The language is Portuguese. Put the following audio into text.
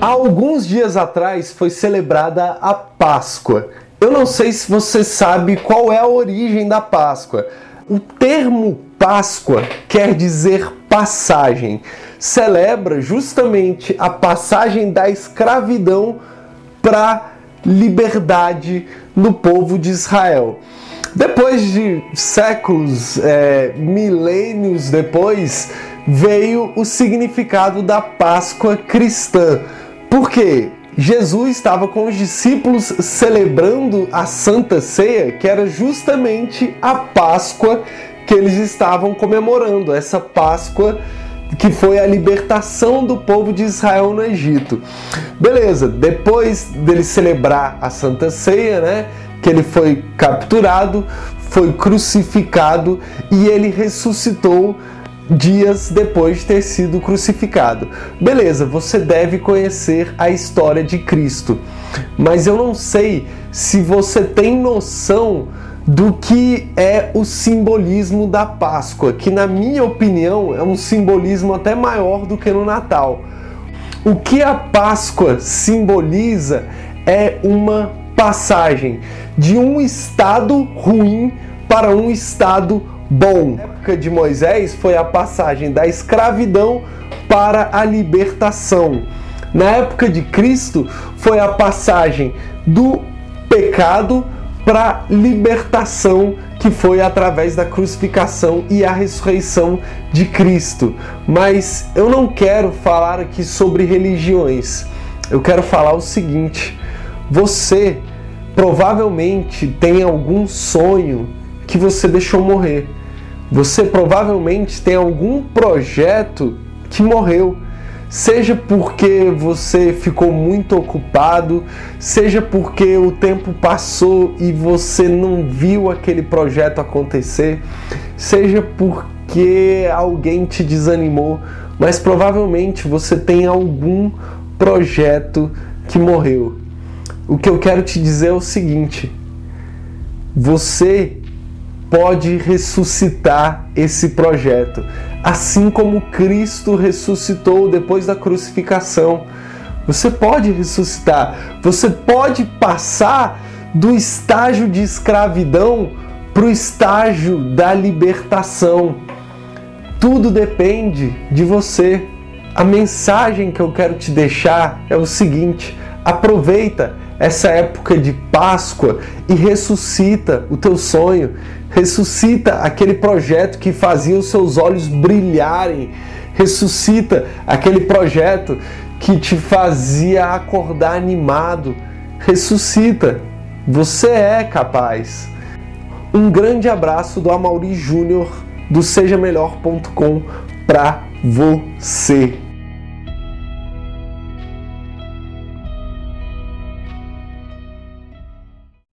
Alguns dias atrás foi celebrada a Páscoa. Eu não sei se você sabe qual é a origem da Páscoa. O termo Páscoa quer dizer passagem. Celebra justamente a passagem da escravidão para liberdade no povo de Israel. Depois de séculos, é, milênios depois, veio o significado da Páscoa cristã. Por quê? Jesus estava com os discípulos celebrando a Santa Ceia, que era justamente a Páscoa que eles estavam comemorando, essa Páscoa que foi a libertação do povo de Israel no Egito. Beleza, depois dele celebrar a Santa Ceia, né, que ele foi capturado, foi crucificado e ele ressuscitou dias depois de ter sido crucificado. Beleza, você deve conhecer a história de Cristo, mas eu não sei se você tem noção do que é o simbolismo da Páscoa, que na minha opinião é um simbolismo até maior do que no Natal. O que a Páscoa simboliza é uma passagem de um estado ruim para um estado bom. Na época de Moisés foi a passagem da escravidão para a libertação. Na época de Cristo foi a passagem do pecado para libertação que foi através da crucificação e a ressurreição de Cristo. Mas eu não quero falar aqui sobre religiões. Eu quero falar o seguinte: você provavelmente tem algum sonho que você deixou morrer. Você provavelmente tem algum projeto que morreu. Seja porque você ficou muito ocupado, seja porque o tempo passou e você não viu aquele projeto acontecer, seja porque alguém te desanimou, mas provavelmente você tem algum projeto que morreu. O que eu quero te dizer é o seguinte: você pode ressuscitar esse projeto, assim como Cristo ressuscitou depois da crucificação. Você pode ressuscitar, você pode passar do estágio de escravidão para o estágio da libertação. Tudo depende de você. A mensagem que eu quero te deixar é o seguinte: aproveita essa época de Páscoa e ressuscita o teu sonho, ressuscita aquele projeto que fazia os seus olhos brilharem, ressuscita aquele projeto que te fazia acordar animado, ressuscita. Você é capaz. Um grande abraço do Amauri Júnior do sejamelhor.com para você.